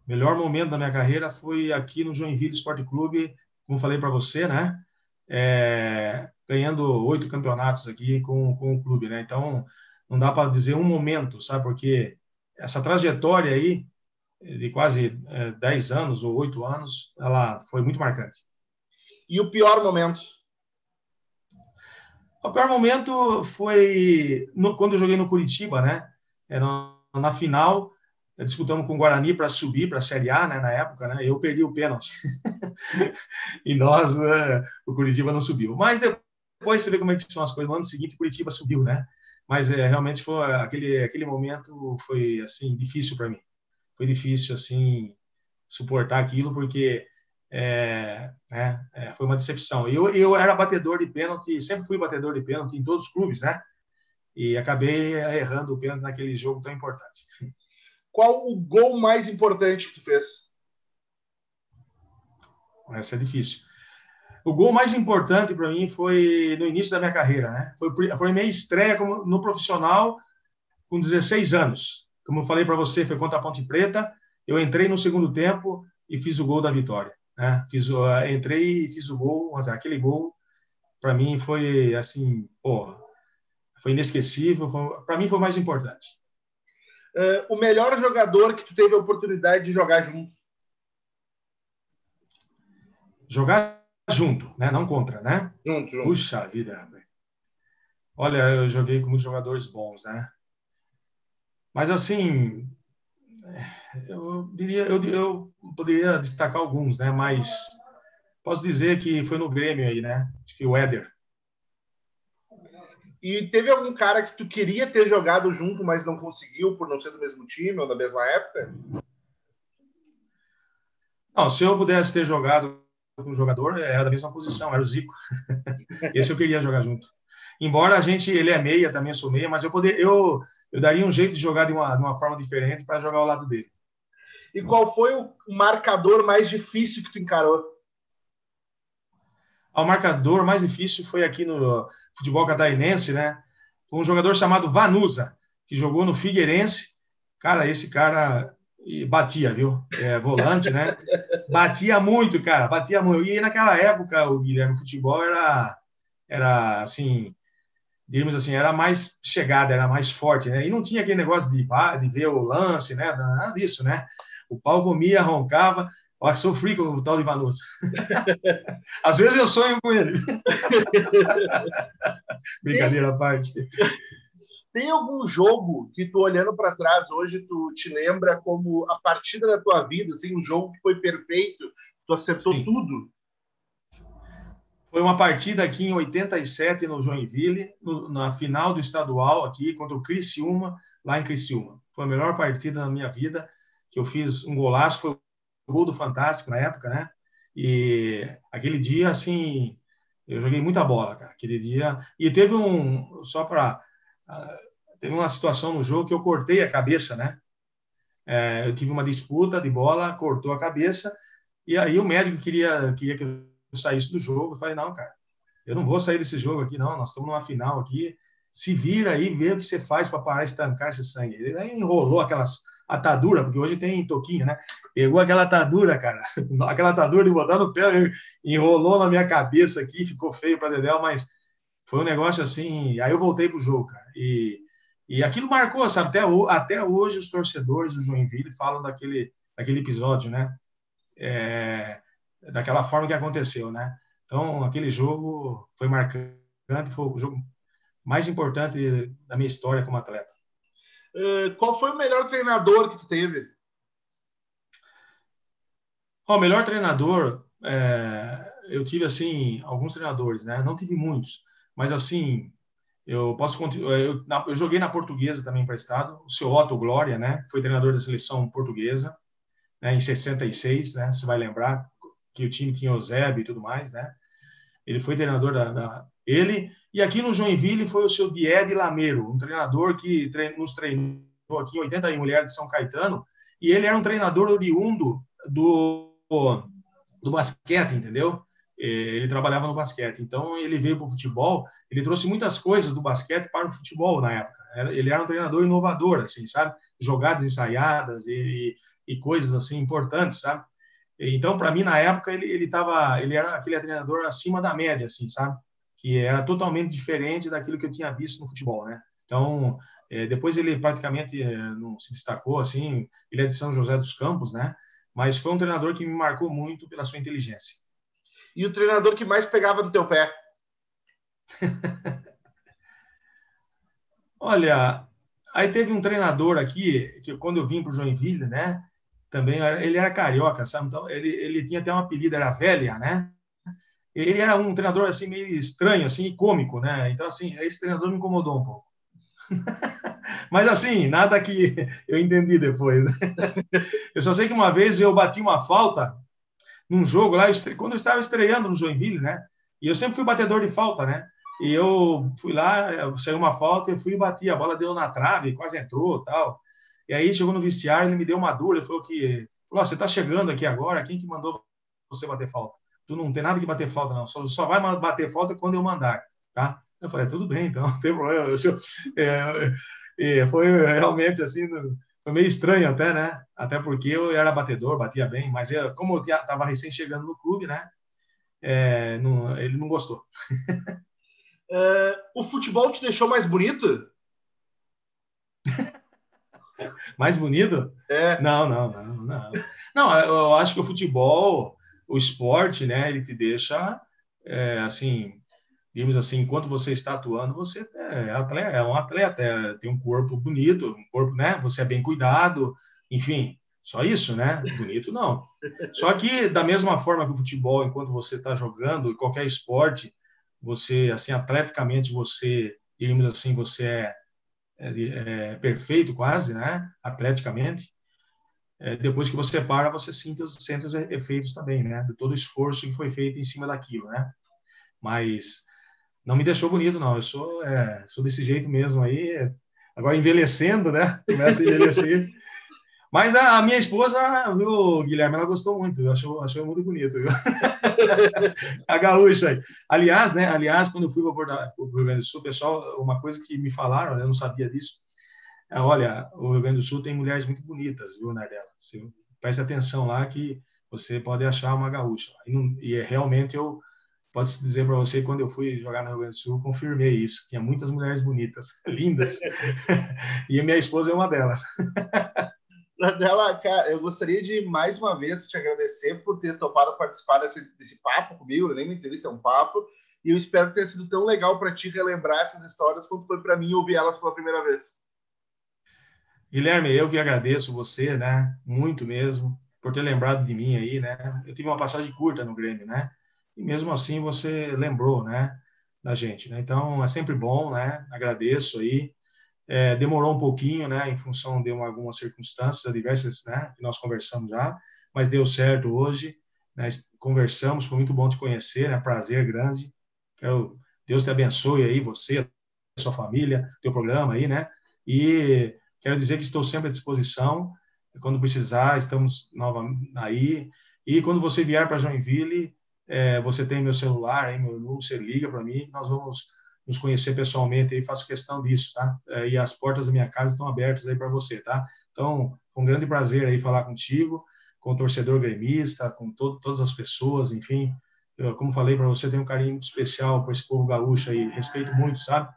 melhor momento da minha carreira foi aqui no Joinville Esporte Clube, como falei para você, né? É, ganhando oito campeonatos aqui com, com o clube, né? Então, não dá para dizer um momento, sabe? Porque essa trajetória aí, de quase é, dez anos ou oito anos, ela foi muito marcante. E o pior momento? O pior momento foi no, quando eu joguei no Curitiba, né? Era na final, disputamos com o Guarani para subir para a Série A, né, na época, né? Eu perdi o pênalti. e nós, uh, o Curitiba não subiu. Mas depois você vê como é que são as coisas. No ano seguinte, o Curitiba subiu, né? Mas é, realmente foi aquele aquele momento foi assim difícil para mim. Foi difícil assim suportar aquilo porque é, é, é, foi uma decepção. Eu, eu era batedor de pênalti, sempre fui batedor de pênalti em todos os clubes, né? E acabei errando o pênalti naquele jogo tão importante. Qual o gol mais importante que tu fez? Essa é difícil. O gol mais importante para mim foi no início da minha carreira, né? Foi, foi a minha estreia como, no profissional com 16 anos. Como eu falei para você, foi contra a Ponte Preta. Eu entrei no segundo tempo e fiz o gol da vitória. Né? Fiz, uh, entrei e fiz o gol, mas aquele gol para mim foi assim, pô, foi inesquecível. Para mim foi o mais importante. Uh, o melhor jogador que tu teve a oportunidade de jogar junto? Jogar junto, né? Não contra, né? Junto, junto. Puxa vida. Olha, eu joguei com muitos jogadores bons, né? Mas assim, eu diria, eu, eu poderia destacar alguns, né? Mas posso dizer que foi no Grêmio aí, né? Acho que o Éder. E teve algum cara que tu queria ter jogado junto, mas não conseguiu por não ser do mesmo time ou da mesma época? Não, se eu pudesse ter jogado um jogador, era da mesma posição, era o Zico. Esse eu queria jogar junto. Embora a gente, ele é meia, também sou meia, mas eu poder, eu, eu daria um jeito de jogar de uma, de uma forma diferente para jogar ao lado dele. E qual foi o marcador mais difícil que tu encarou? O marcador mais difícil foi aqui no futebol catarinense, né? Foi um jogador chamado Vanusa, que jogou no Figueirense. Cara, esse cara batia, viu? É, volante, né? Batia muito, cara, batia muito. E naquela época, o Guilherme, o futebol era, era assim, digamos assim, era mais chegada, era mais forte, né? E não tinha aquele negócio de, de ver o lance, né? Nada disso, né? O pau comia, roncava. Ó, sofri com o tal de Vanusa. Às vezes eu sonho com ele. Brincadeira à parte. Tem algum jogo que tu olhando para trás hoje tu te lembra como a partida da tua vida, assim, um jogo que foi perfeito, tu acertou Sim. tudo? Foi uma partida aqui em 87 no Joinville, no, na final do estadual aqui contra o Criciúma, lá em Criciúma. Foi a melhor partida da minha vida, que eu fiz um golaço, foi gol do Fantástico na época, né? E aquele dia, assim, eu joguei muita bola, cara, aquele dia. E teve um, só para. Teve uma situação no jogo que eu cortei a cabeça, né? É, eu tive uma disputa de bola, cortou a cabeça, e aí o médico queria, queria que eu saísse do jogo. Eu falei, não, cara, eu não vou sair desse jogo aqui, não. Nós estamos numa final aqui. Se vira aí, vê o que você faz para parar de estancar esse sangue. Ele aí enrolou aquelas atadura, porque hoje tem toquinho, né? Pegou aquela atadura, cara, aquela atadura de botar no pé, enrolou na minha cabeça aqui, ficou feio para Dedéu, mas foi um negócio assim. Aí eu voltei pro jogo, cara, e, e aquilo marcou, sabe? Até, até hoje os torcedores do Joinville falam daquele, daquele episódio, né? É, daquela forma que aconteceu, né? Então, aquele jogo foi marcante, foi o jogo mais importante da minha história como atleta. Uh, qual foi o melhor treinador que tu teve? O melhor treinador, é, eu tive assim alguns treinadores, né? Não tive muitos, mas assim eu posso eu, eu joguei na Portuguesa também emprestado, o seu Otto Glória, né? Foi treinador da seleção portuguesa, né? Em 66, né? Você vai lembrar que o time tinha o Zeb e tudo mais, né? Ele foi treinador da, da ele e aqui no Joinville foi o seu Diede Lameiro, um treinador que nos treinou aqui em 80 Mulher de São Caetano, e ele era um treinador oriundo do, do basquete, entendeu? Ele trabalhava no basquete, então ele veio para o futebol, ele trouxe muitas coisas do basquete para o futebol na época. Ele era um treinador inovador, assim, sabe? Jogadas ensaiadas e, e coisas assim importantes, sabe? Então, para mim, na época, ele, ele, tava, ele era aquele treinador acima da média, assim, sabe? Que era totalmente diferente daquilo que eu tinha visto no futebol, né? Então, é, depois ele praticamente é, não se destacou, assim, ele é de São José dos Campos, né? Mas foi um treinador que me marcou muito pela sua inteligência. E o treinador que mais pegava no teu pé? Olha, aí teve um treinador aqui, que quando eu vim para o Joinville, né? também ele era carioca, sabe? Então ele, ele tinha até um apelido, era Velha, né? Ele era um treinador assim meio estranho, assim, cômico, né? Então assim, esse treinador me incomodou um pouco. Mas assim, nada que eu entendi depois. Eu só sei que uma vez eu bati uma falta num jogo lá, quando eu estava estreando no Joinville, né? E eu sempre fui batedor de falta, né? E eu fui lá, saiu uma falta, eu fui e bati, a bola deu na trave, quase entrou, tal. E aí chegou no vestiário, ele me deu uma dura, ele falou que, falou, você está chegando aqui agora, quem que mandou você bater falta? Tu não tem nada que bater falta, não, só, só vai bater falta quando eu mandar, tá? Eu falei, tudo bem, então, não tem problema. Eu, é, é, foi realmente assim, foi meio estranho até, né? Até porque eu era batedor, batia bem, mas eu, como eu estava recém chegando no clube, né? É, não, ele não gostou. É, o futebol te deixou mais bonito? Mais bonito? É. Não, não, não, não. Não, eu acho que o futebol, o esporte, né, ele te deixa, é, assim, digamos assim, enquanto você está atuando, você é, atleta, é um atleta, é, tem um corpo bonito, um corpo, né, você é bem cuidado, enfim, só isso, né? Bonito não. Só que da mesma forma que o futebol, enquanto você está jogando, qualquer esporte, você, assim, atleticamente, você, digamos assim, você é é, é, perfeito quase, né? Atleticamente. É, depois que você para, você sente os, sente os efeitos também, né? De todo o esforço que foi feito em cima daquilo, né? Mas não me deixou bonito, não. Eu sou, é, sou desse jeito mesmo aí. Agora envelhecendo, né? Começa a envelhecer. Mas a, a, minha esposa, viu, Guilherme, ela gostou muito, achou, achou muito bonito, viu? a gaúcha aí. Aliás, né, aliás, quando eu fui para o Rio Grande do Sul, pessoal, uma coisa que me falaram, eu não sabia disso, é, olha, o Rio Grande do Sul tem mulheres muito bonitas, viu, Nardella? Você preste atenção lá que você pode achar uma gaúcha. E, não, e é, realmente eu posso dizer para você, quando eu fui jogar no Rio Grande do Sul, confirmei isso. Tinha muitas mulheres bonitas, lindas. e a minha esposa é uma delas. dela, cara, eu gostaria de mais uma vez te agradecer por ter topado participar desse, desse papo comigo. Eu nem me se é um papo. E eu espero que tenha sido tão legal para ti relembrar essas histórias quanto foi para mim ouvir elas pela primeira vez. Guilherme, eu que agradeço você, né? Muito mesmo, por ter lembrado de mim aí, né? Eu tive uma passagem curta no Grêmio, né? E mesmo assim você lembrou, né? Da gente, né? Então é sempre bom, né? Agradeço aí. É, demorou um pouquinho, né, em função de uma, algumas circunstâncias adversas, né, que nós conversamos já, mas deu certo hoje. Né, conversamos, foi muito bom te conhecer, né, prazer grande. Quero, Deus te abençoe aí, você, sua família, teu programa aí, né, e quero dizer que estou sempre à disposição. Quando precisar, estamos novamente aí. E quando você vier para Joinville, é, você tem meu celular, aí, meu número, você liga para mim, nós vamos nos conhecer pessoalmente e faço questão disso, tá? É, e as portas da minha casa estão abertas aí para você, tá? Então, com grande prazer aí falar contigo, com o torcedor gremista, com todas as pessoas, enfim. Eu, como falei para você, tenho um carinho muito especial por esse povo gaúcho aí, respeito muito, sabe?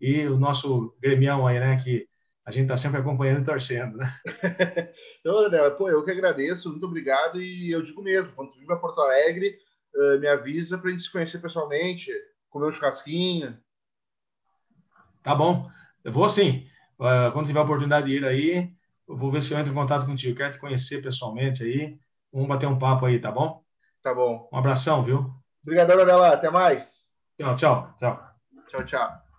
E o nosso gremião aí, né, que a gente está sempre acompanhando e torcendo, né? então, pô, eu que agradeço, muito obrigado e eu digo mesmo, quando tu para Porto Alegre, me avisa para a gente se conhecer pessoalmente, comer um churrasquinho, Tá bom. Eu vou sim. Uh, quando tiver a oportunidade de ir aí, eu vou ver se eu entro em contato contigo. Quero te conhecer pessoalmente aí. Vamos bater um papo aí, tá bom? Tá bom. Um abração, viu? Obrigadão, Adela. Até mais. Tchau, tchau. Tchau, tchau. tchau.